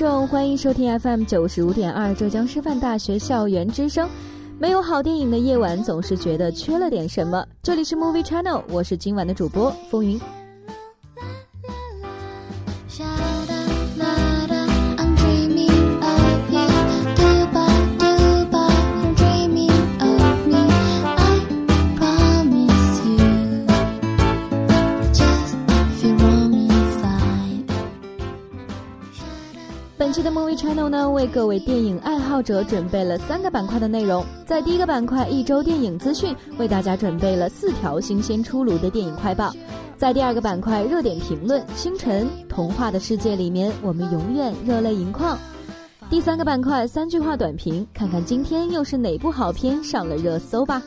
众，欢迎收听 FM 九十五点二浙江师范大学校园之声。没有好电影的夜晚，总是觉得缺了点什么。这里是 Movie Channel，我是今晚的主播风云。Channel 呢，为各位电影爱好者准备了三个板块的内容。在第一个板块一周电影资讯，为大家准备了四条新鲜出炉的电影快报。在第二个板块热点评论，星辰童话的世界里面，我们永远热泪盈眶。第三个板块三句话短评，看看今天又是哪部好片上了热搜吧。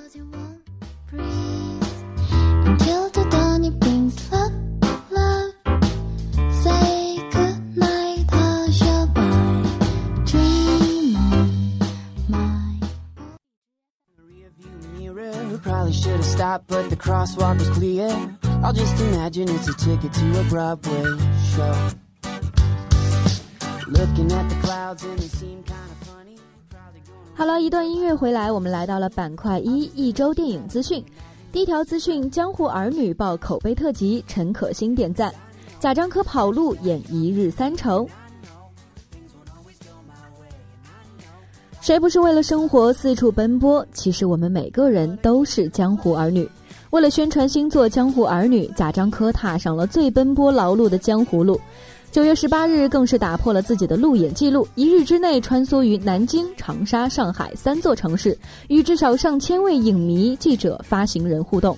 The crosswalk was clear. I'll just imagine it's a ticket to a Broadway show. Looking at the clouds and they seem kind of funny. 好了，一段音乐回来，我们来到了板块一一周电影资讯。第一条资讯：《江湖儿女》爆口碑特辑，陈可辛点赞；贾樟柯跑路演一日三成。谁不是为了生活四处奔波？其实我们每个人都是江湖儿女。为了宣传新作《江湖儿女》，贾樟柯踏上了最奔波劳碌的江湖路。九月十八日，更是打破了自己的路演记录，一日之内穿梭于南京、长沙、上海三座城市，与至少上千位影迷、记者、发行人互动。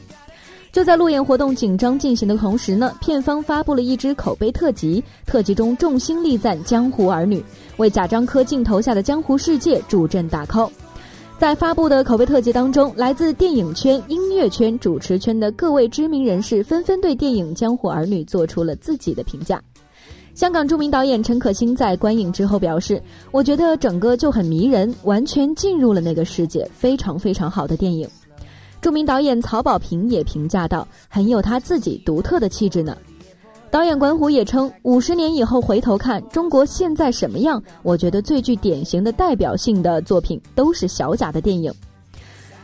就在路演活动紧张进行的同时呢，片方发布了一支口碑特辑，特辑中重星力赞江湖儿女，为贾樟柯镜头下的江湖世界助阵打 call。在发布的口碑特辑当中，来自电影圈、音乐圈、主持圈的各位知名人士纷纷对电影《江湖儿女》做出了自己的评价。香港著名导演陈可辛在观影之后表示：“我觉得整个就很迷人，完全进入了那个世界，非常非常好的电影。”著名导演曹保平也评价道：“很有他自己独特的气质呢。”导演管虎也称：“五十年以后回头看中国现在什么样，我觉得最具典型的代表性的作品都是小贾的电影。”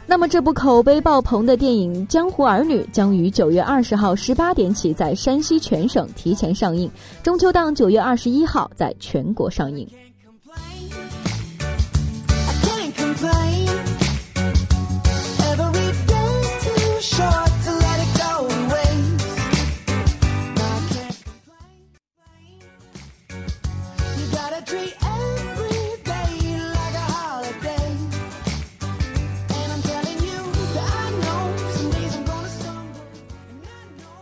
那么，这部口碑爆棚的电影《江湖儿女》将于九月二十号十八点起在山西全省提前上映，中秋档九月二十一号在全国上映。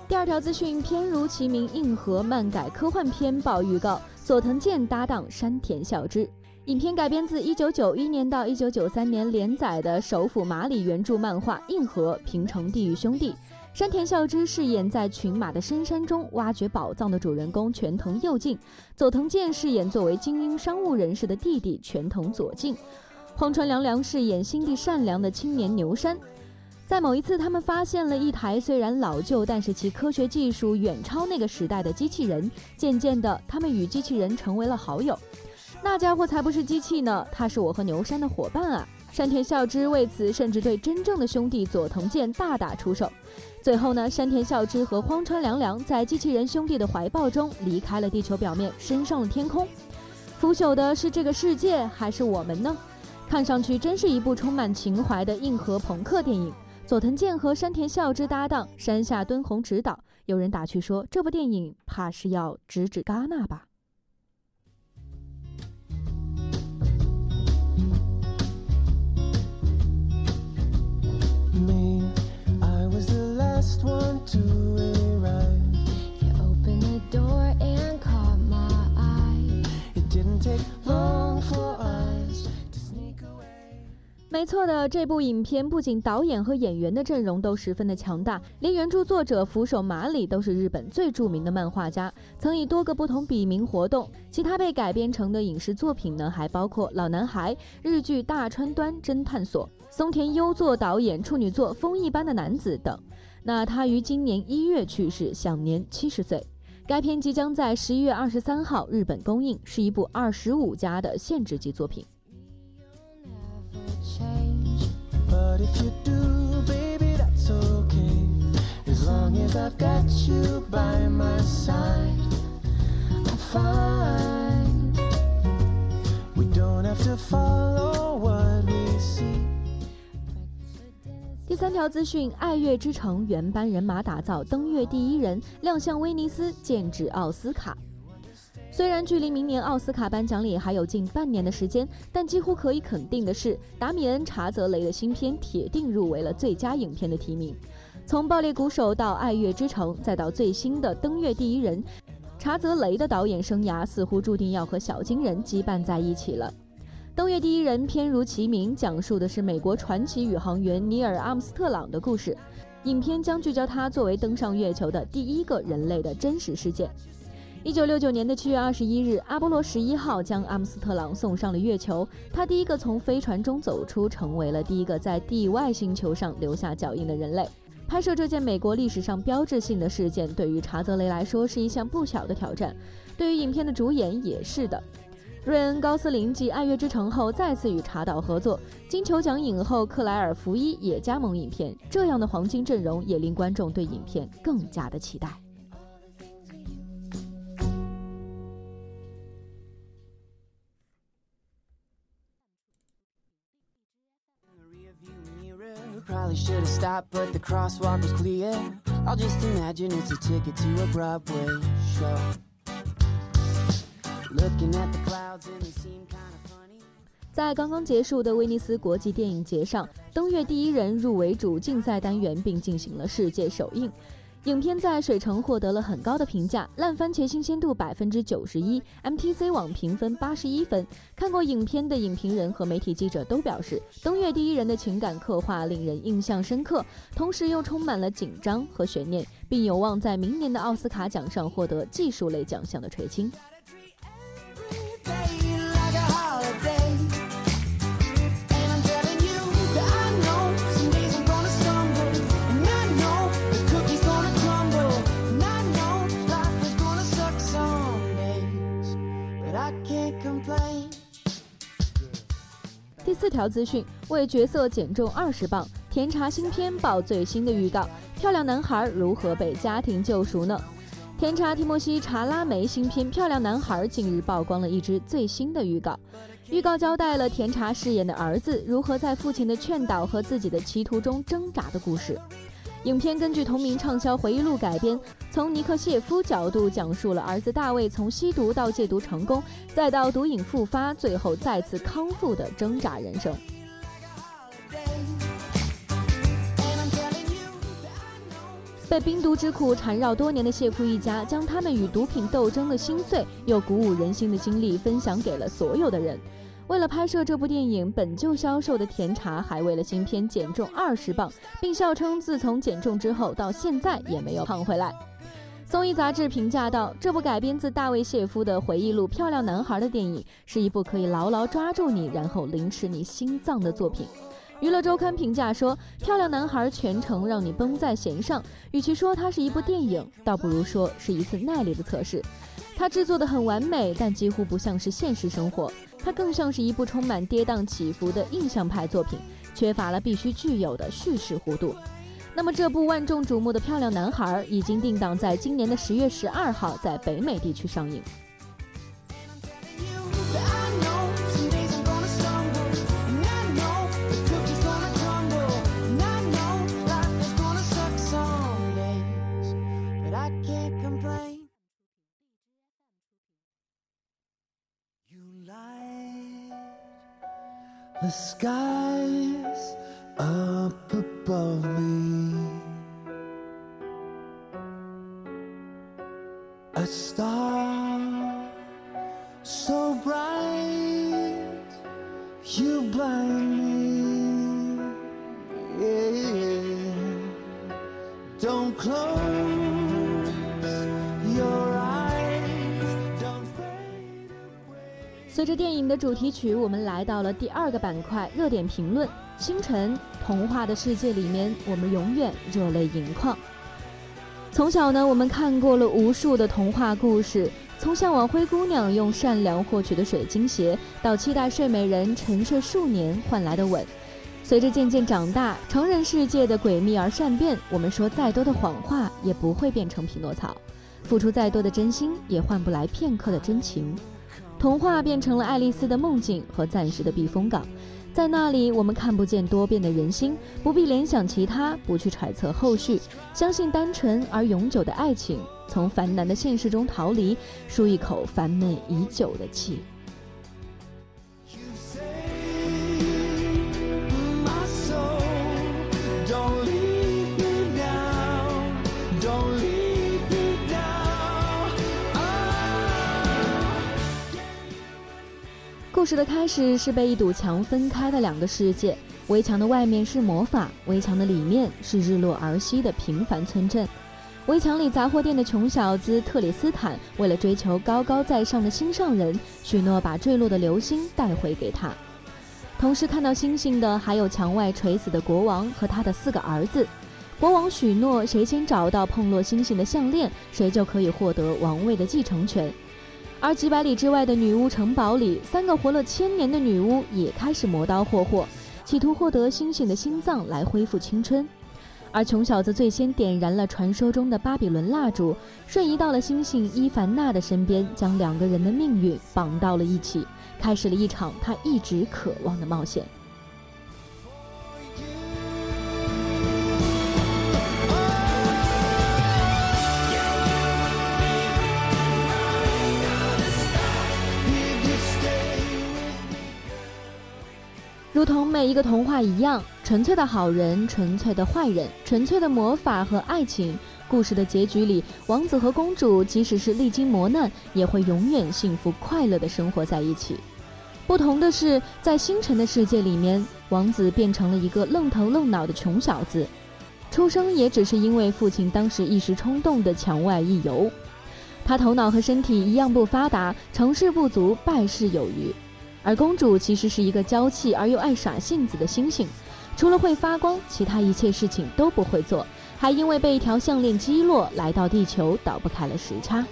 第二条资讯，片如其名，硬核漫改科幻片爆预告，佐藤健搭档山田孝之。影片改编自1991年到1993年连载的首府马里原著漫画《硬核平成地狱兄弟》。山田孝之饰演在群马的深山中挖掘宝藏的主人公全藤佑进，佐藤健饰演作为精英商务人士的弟弟全藤左近，荒川凉凉饰演心地善良的青年牛山。在某一次，他们发现了一台虽然老旧，但是其科学技术远超那个时代的机器人。渐渐的，他们与机器人成为了好友。那家伙才不是机器呢，他是我和牛山的伙伴啊！山田孝之为此甚至对真正的兄弟佐藤健大打出手。最后呢，山田孝之和荒川凉凉在机器人兄弟的怀抱中离开了地球表面，升上了天空。腐朽的是这个世界，还是我们呢？看上去真是一部充满情怀的硬核朋克电影。佐藤健和山田孝之搭档，山下敦弘执导。有人打趣说，这部电影怕是要直指戛纳吧。没错的，这部影片不仅导演和演员的阵容都十分的强大，连原著作者扶手马里都是日本最著名的漫画家，曾以多个不同笔名活动。其他被改编成的影视作品呢，还包括《老男孩》、日剧《大川端侦探所》、松田优作导演处女作《风一般的男子》等。那他于今年一月去世，享年七十岁。该片即将在十一月二十三号日本公映，是一部二十五加的限制级作品。三条资讯：爱乐之城原班人马打造登月第一人，亮相威尼斯，剑指奥斯卡。虽然距离明年奥斯卡颁奖礼还有近半年的时间，但几乎可以肯定的是，达米恩·查泽雷的新片铁定入围了最佳影片的提名。从《爆裂鼓手》到《爱乐之城》，再到最新的《登月第一人》，查泽雷的导演生涯似乎注定要和小金人羁绊在一起了。《登月第一人》片如其名，讲述的是美国传奇宇航员尼尔·阿姆斯特朗的故事。影片将聚焦他作为登上月球的第一个人类的真实事件。一九六九年的七月二十一日，阿波罗十一号将阿姆斯特朗送上了月球。他第一个从飞船中走出，成为了第一个在地外星球上留下脚印的人类。拍摄这件美国历史上标志性的事件，对于查泽雷来说是一项不小的挑战，对于影片的主演也是的。瑞恩·高斯林继《爱乐之城》后再次与查导合作，金球奖影后克莱尔·福伊也加盟影片。这样的黄金阵容也令观众对影片更加的期待。在刚刚结束的威尼斯国际电影节上，登月第一人入围主竞赛单元，并进行了世界首映。影片在水城获得了很高的评价，烂番茄新鲜度百分之九十一，MTC 网评分八十一分。看过影片的影评人和媒体记者都表示，登月第一人的情感刻画令人印象深刻，同时又充满了紧张和悬念，并有望在明年的奥斯卡奖上获得技术类奖项的垂青。四条资讯：为角色减重二十磅，甜茶新片爆最新的预告。漂亮男孩如何被家庭救赎呢？甜茶提莫西·查拉梅新片《漂亮男孩》近日曝光了一支最新的预告。预告交代了甜茶饰演的儿子如何在父亲的劝导和自己的歧途中挣扎的故事。影片根据同名畅销回忆录改编，从尼克谢夫角度讲述了儿子大卫从吸毒到戒毒成功，再到毒瘾复发，最后再次康复的挣扎人生。被冰毒之苦缠绕多年的谢夫一家，将他们与毒品斗争的心碎又鼓舞人心的经历分享给了所有的人。为了拍摄这部电影，本就消瘦的甜茶还为了新片减重二十磅，并笑称自从减重之后到现在也没有胖回来。综艺杂志评价道：“这部改编自大卫谢夫的回忆录《漂亮男孩》的电影，是一部可以牢牢抓住你，然后凌迟你心脏的作品。”娱乐周刊评价说：“漂亮男孩全程让你绷在弦上，与其说它是一部电影，倒不如说是一次耐力的测试。它制作的很完美，但几乎不像是现实生活。”它更像是一部充满跌宕起伏的印象派作品，缺乏了必须具有的叙事弧度。那么，这部万众瞩目的《漂亮男孩》已经定档在今年的十月十二号在北美地区上映。The skies up above 的主题曲，我们来到了第二个板块——热点评论。星辰童话的世界里面，我们永远热泪盈眶。从小呢，我们看过了无数的童话故事，从向往灰姑娘用善良获取的水晶鞋，到期待睡美人沉睡数年换来的吻。随着渐渐长大，成人世界的诡秘而善变，我们说再多的谎话也不会变成匹诺曹，付出再多的真心也换不来片刻的真情。童话变成了爱丽丝的梦境和暂时的避风港。在那里，我们看不见多变的人心，不必联想其他，不去揣测后续，相信单纯而永久的爱情，从繁难的现实中逃离，舒一口烦闷已久的气。故事的开始是被一堵墙分开的两个世界，围墙的外面是魔法，围墙的里面是日落而息的平凡村镇。围墙里杂货店的穷小子特里斯坦，为了追求高高在上的心上人，许诺把坠落的流星带回给他。同时看到星星的还有墙外垂死的国王和他的四个儿子。国王许诺，谁先找到碰落星星的项链，谁就可以获得王位的继承权。而几百里之外的女巫城堡里，三个活了千年的女巫也开始磨刀霍霍，企图获得星星的心脏来恢复青春。而穷小子最先点燃了传说中的巴比伦蜡烛，瞬移到了星星伊凡娜的身边，将两个人的命运绑到了一起，开始了一场他一直渴望的冒险。如同每一个童话一样，纯粹的好人，纯粹的坏人，纯粹的魔法和爱情。故事的结局里，王子和公主即使是历经磨难，也会永远幸福快乐地生活在一起。不同的是，在星辰的世界里面，王子变成了一个愣头愣脑的穷小子，出生也只是因为父亲当时一时冲动的墙外一游。他头脑和身体一样不发达，成事不足败事有余。而公主其实是一个娇气而又爱耍性子的星星，除了会发光，其他一切事情都不会做，还因为被一条项链击落，来到地球倒不开了时差。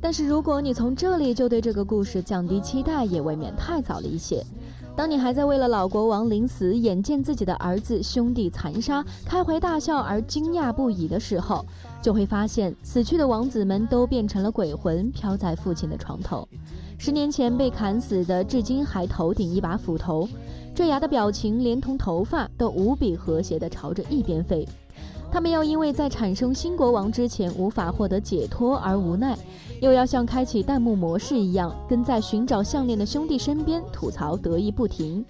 但是如果你从这里就对这个故事降低期待，也未免太早了一些。当你还在为了老国王临死，眼见自己的儿子兄弟残杀，开怀大笑而惊讶不已的时候，就会发现死去的王子们都变成了鬼魂，飘在父亲的床头。十年前被砍死的，至今还头顶一把斧头，坠崖的表情连同头发都无比和谐地朝着一边飞。他们要因为在产生新国王之前无法获得解脱而无奈，又要像开启弹幕模式一样，跟在寻找项链的兄弟身边吐槽得意不停。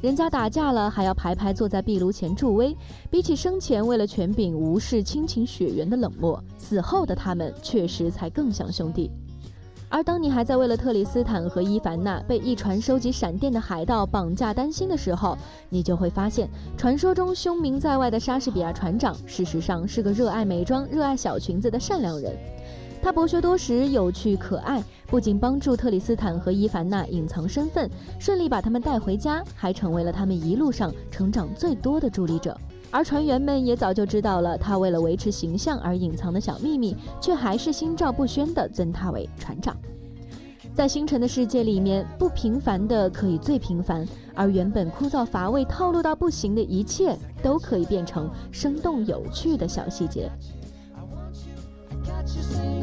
人家打架了，还要排排坐在壁炉前助威。比起生前为了权柄无视亲情血缘的冷漠，死后的他们确实才更像兄弟。而当你还在为了特里斯坦和伊凡娜被一船收集闪电的海盗绑架担心的时候，你就会发现，传说中凶名在外的莎士比亚船长，事实上是个热爱美妆、热爱小裙子的善良人。他博学多识、有趣可爱，不仅帮助特里斯坦和伊凡娜隐藏身份，顺利把他们带回家，还成为了他们一路上成长最多的助力者。而船员们也早就知道了他为了维持形象而隐藏的小秘密，却还是心照不宣地尊他为船长。在星辰的世界里面，不平凡的可以最平凡，而原本枯燥乏味、套路到不行的一切，都可以变成生动有趣的小细节。I want you, I got you,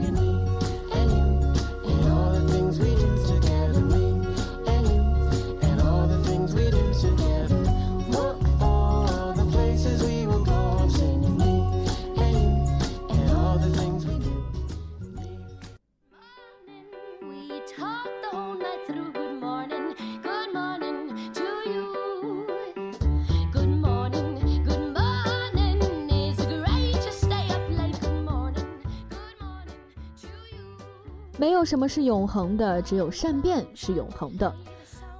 什么是永恒的，只有善变是永恒的。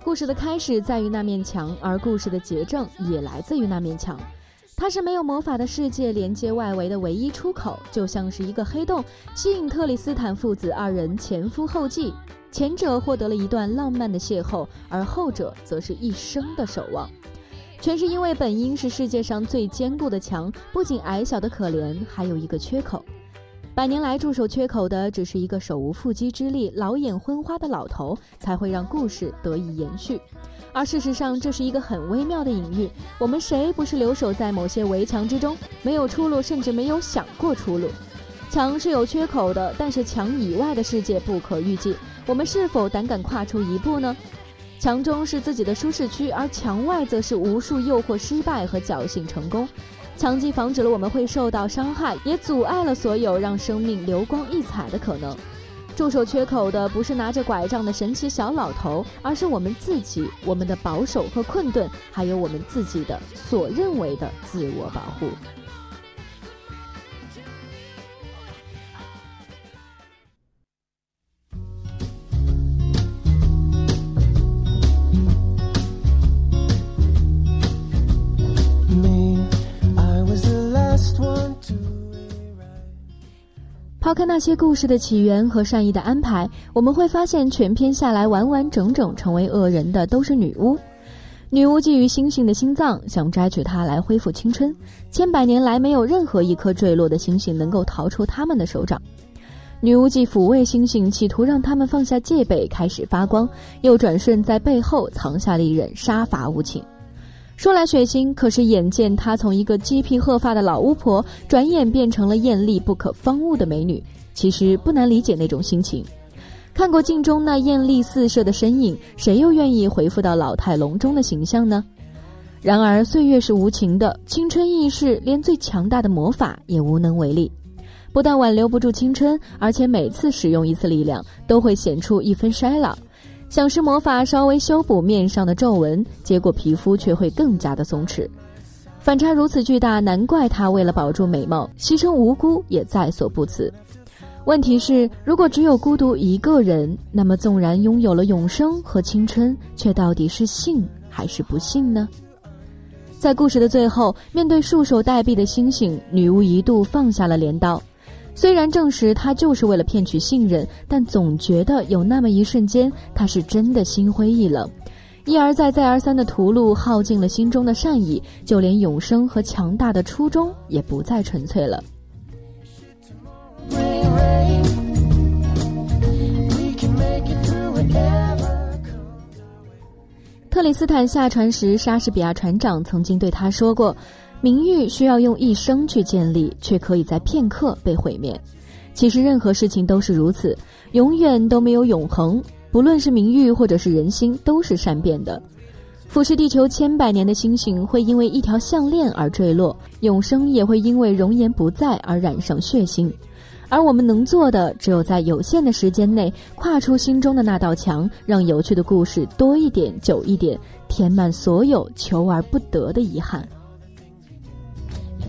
故事的开始在于那面墙，而故事的结症也来自于那面墙。它是没有魔法的世界连接外围的唯一出口，就像是一个黑洞，吸引特里斯坦父子二人前赴后继。前者获得了一段浪漫的邂逅，而后者则是一生的守望。全是因为本应是世界上最坚固的墙，不仅矮小的可怜，还有一个缺口。百年来驻守缺口的只是一个手无缚鸡之力、老眼昏花的老头，才会让故事得以延续。而事实上，这是一个很微妙的隐喻。我们谁不是留守在某些围墙之中，没有出路，甚至没有想过出路？墙是有缺口的，但是墙以外的世界不可预计。我们是否胆敢跨出一步呢？墙中是自己的舒适区，而墙外则是无数诱惑、失败和侥幸成功。强击防止了我们会受到伤害，也阻碍了所有让生命流光溢彩的可能。驻守缺口的不是拿着拐杖的神奇小老头，而是我们自己，我们的保守和困顿，还有我们自己的所认为的自我保护。抛开那些故事的起源和善意的安排，我们会发现全篇下来完完整整成为恶人的都是女巫。女巫觊觎星星的心脏，想摘取它来恢复青春。千百年来，没有任何一颗坠落的星星能够逃出他们的手掌。女巫既抚慰星星，企图让他们放下戒备，开始发光，又转瞬在背后藏下了一人杀伐无情。说来血腥，可是眼见她从一个鸡皮鹤发的老巫婆，转眼变成了艳丽不可方物的美女，其实不难理解那种心情。看过镜中那艳丽四射的身影，谁又愿意回复到老态龙钟的形象呢？然而岁月是无情的，青春易逝，连最强大的魔法也无能为力。不但挽留不住青春，而且每次使用一次力量，都会显出一分衰老。想施魔法稍微修补面上的皱纹，结果皮肤却会更加的松弛。反差如此巨大，难怪他为了保住美貌，牺牲无辜也在所不辞。问题是，如果只有孤独一个人，那么纵然拥有了永生和青春，却到底是幸还是不幸呢？在故事的最后，面对束手待毙的星星，女巫一度放下了镰刀。虽然证实他就是为了骗取信任，但总觉得有那么一瞬间，他是真的心灰意冷。一而再、再而三的屠戮耗尽了心中的善意，就连永生和强大的初衷也不再纯粹了。特里斯坦下船时，莎士比亚船长曾经对他说过：“名誉需要用一生去建立，却可以在片刻被毁灭。”其实任何事情都是如此，永远都没有永恒。不论是名誉或者是人心，都是善变的。俯视地球千百年的星星会因为一条项链而坠落，永生也会因为容颜不在而染上血腥。而我们能做的，只有在有限的时间内跨出心中的那道墙，让有趣的故事多一点、久一点，填满所有求而不得的遗憾。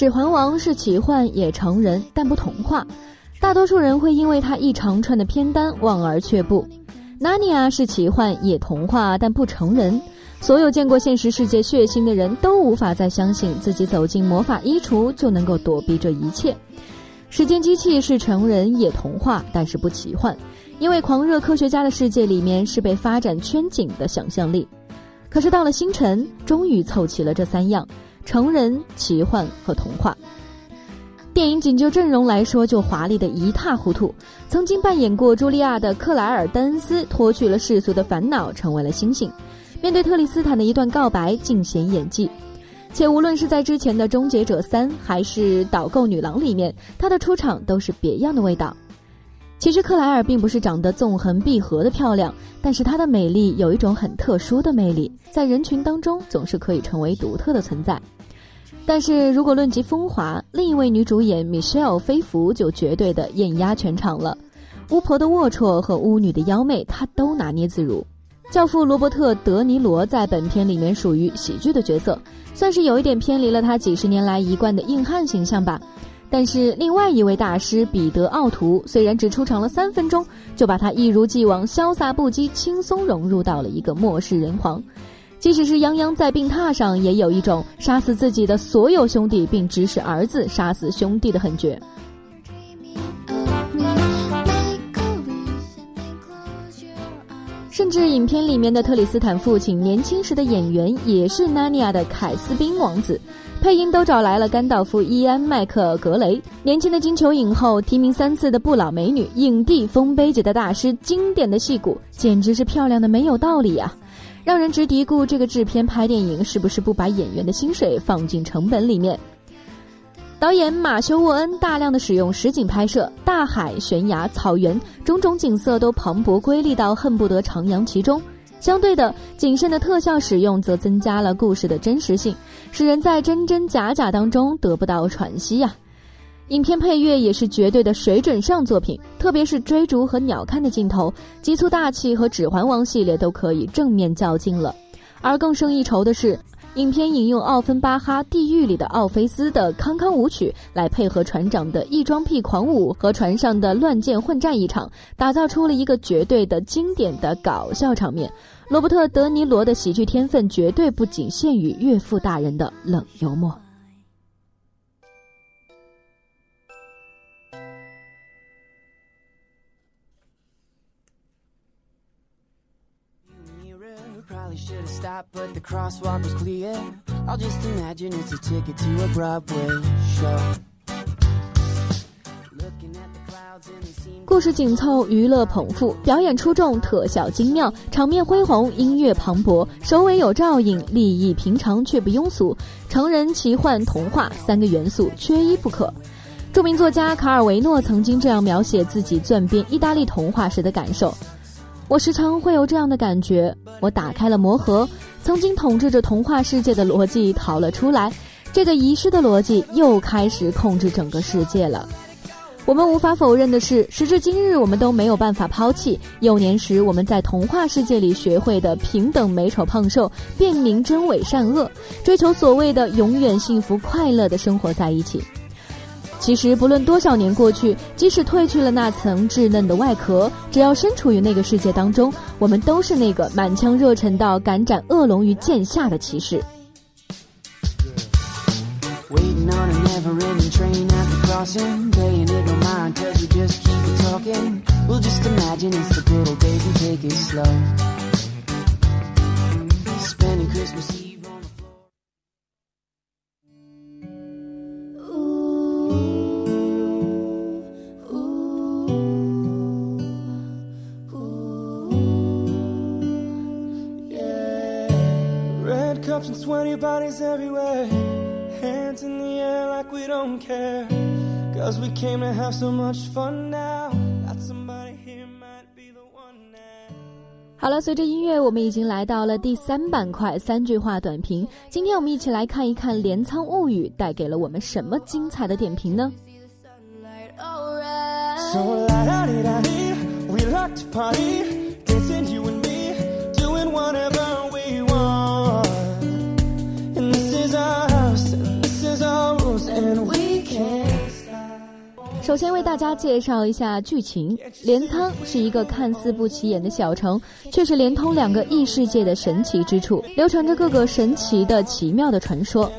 指环王》是奇幻也成人，但不童话。大多数人会因为它一长串的片单望而却步。《纳尼亚》是奇幻也童话，但不成人。所有见过现实世界血腥的人都无法再相信自己走进魔法衣橱就能够躲避这一切。《时间机器》是成人也童话，但是不奇幻，因为狂热科学家的世界里面是被发展圈紧的想象力。可是到了星辰，终于凑齐了这三样：成人、奇幻和童话。电影仅就阵容来说，就华丽的一塌糊涂。曾经扮演过茱莉亚的克莱尔·丹恩斯脱去了世俗的烦恼，成为了星星。面对特里斯坦的一段告白，尽显演技。且无论是在之前的《终结者三》还是《导购女郎》里面，她的出场都是别样的味道。其实克莱尔并不是长得纵横闭合的漂亮，但是她的美丽有一种很特殊的魅力，在人群当中总是可以成为独特的存在。但是如果论及风华，另一位女主演 Michelle 菲弗就绝对的艳压全场了。巫婆的龌龊和巫女的妖媚，她都拿捏自如。教父罗伯特·德尼罗在本片里面属于喜剧的角色，算是有一点偏离了他几十年来一贯的硬汉形象吧。但是另外一位大师彼得·奥图虽然只出场了三分钟，就把他一如既往潇洒不羁、轻松融入到了一个末世人皇。即使是泱泱在病榻上，也有一种杀死自己的所有兄弟，并指使儿子杀死兄弟的狠绝。甚至影片里面的特里斯坦父亲年轻时的演员也是《纳尼亚》的凯斯宾王子，配音都找来了甘道夫·伊安·麦克格雷，年轻的金球影后，提名三次的不老美女，影帝丰碑级的大师，经典的戏骨，简直是漂亮的没有道理呀、让人直嘀咕，这个制片拍电影是不是不把演员的薪水放进成本里面？导演马修·沃恩大量的使用实景拍摄，大海、悬崖、草原，种种景色都磅礴瑰丽到恨不得徜徉其中。相对的，谨慎的特效使用则增加了故事的真实性，使人在真真假假当中得不到喘息呀、影片配乐也是绝对的水准上作品，特别是追逐和鸟瞰的镜头，急促大气和《指环王》系列都可以正面较劲了。而更胜一筹的是，影片引用奥芬巴哈《地狱》里的奥菲斯的康康舞曲，来配合船长的异装癖狂舞和船上的乱箭混战一场，打造出了一个绝对的经典的搞笑场面。罗伯特·德尼罗的喜剧天分绝对不仅限于岳父大人的冷幽默。Probably should have stopped, but the crosswalk was clear. I'll just imagine it's a ticket to a Broadway show. Looking at the clouds and they seem 故事紧凑，娱乐捧腹，表演出众，特效精妙，场面恢宏，音乐磅礴，首尾有照应，立意平常却不庸俗，成人、奇幻、童话三个元素缺一不可。著名作家卡尔维诺曾经这样描写自己钻编意大利童话时的感受：我时常会有这样的感觉，我打开了魔盒，曾经统治着童话世界的逻辑逃了出来，这个遗失的逻辑又开始控制整个世界了。我们无法否认的是，时至今日，我们都没有办法抛弃幼年时我们在童话世界里学会的平等、美丑、胖瘦、辨明真伪善恶，追求所谓的永远幸福快乐的生活在一起。其实，不论多少年过去，即使褪去了那层稚嫩的外壳，只要身处于那个世界当中，我们都是那个满腔热忱到敢斩恶龙于剑下的骑士。Bodies everywhere. Hands in the air like we don't care. Cause we came to have so much fun now. Got somebody here might be the one now. 好了，随着音乐，我们已经来到了第三板块三句话短评。今天我们一起来看一看《镰仓物语》带给了我们什么精彩的点评呢？So la da di da di, we like to party, dancing you and 首先为大家介绍一下剧情：镰仓是一个看似不起眼的小城，却是连通两个异世界的神奇之处，流传着各个神奇的奇妙的传说。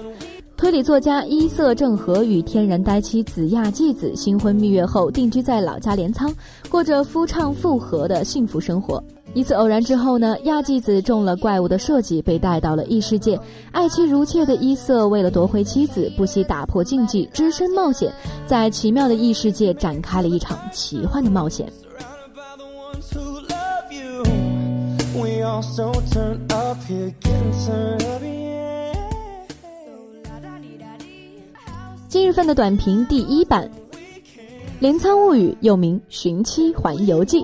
推理作家伊色正和与天然呆妻子亚纪子新婚蜜月后，定居在老家镰仓，过着夫唱妇和的幸福生活。一次偶然之后呢，亚纪子中了怪物的设计，被带到了异世界。爱妻如妾的伊瑟为了夺回妻子，不惜打破禁忌，只身冒险，在奇妙的异世界展开了一场奇幻的冒险。今日份的短评第一版，《镰仓物语》又名《寻妻环游记》。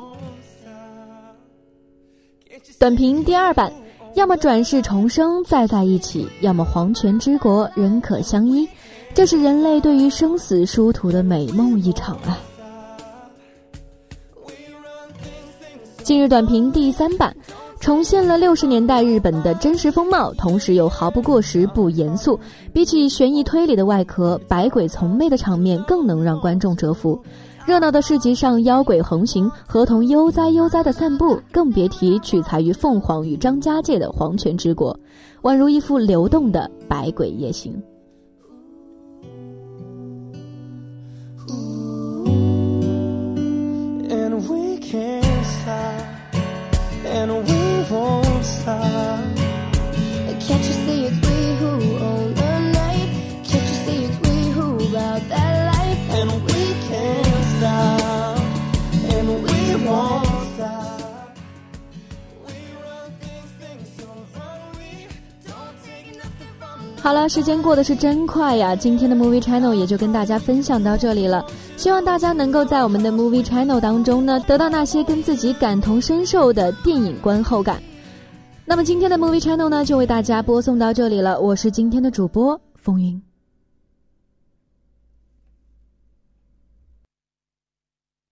短评第二版，要么转世重生再在一起，要么黄泉之国仍可相依。这是人类对于生死殊途的美梦一场啊！今日短评第三版，重现了六十年代日本的真实风貌，同时又毫不过时、不严肃。比起悬疑推理的外壳，百鬼从魅的场面更能让观众折服。热闹的市集上，妖鬼横行，河童悠哉悠哉的散步，更别提取材于凤凰与张家界的黄泉之国，宛如一幅流动的百鬼夜行。好了，时间过得是真快呀！今天的 Movie Channel 也就跟大家分享到这里了。希望大家能够在我们的 Movie Channel 当中呢，得到那些跟自己感同身受的电影观后感。那么今天的 Movie Channel 呢，就为大家播送到这里了。我是今天的主播风云。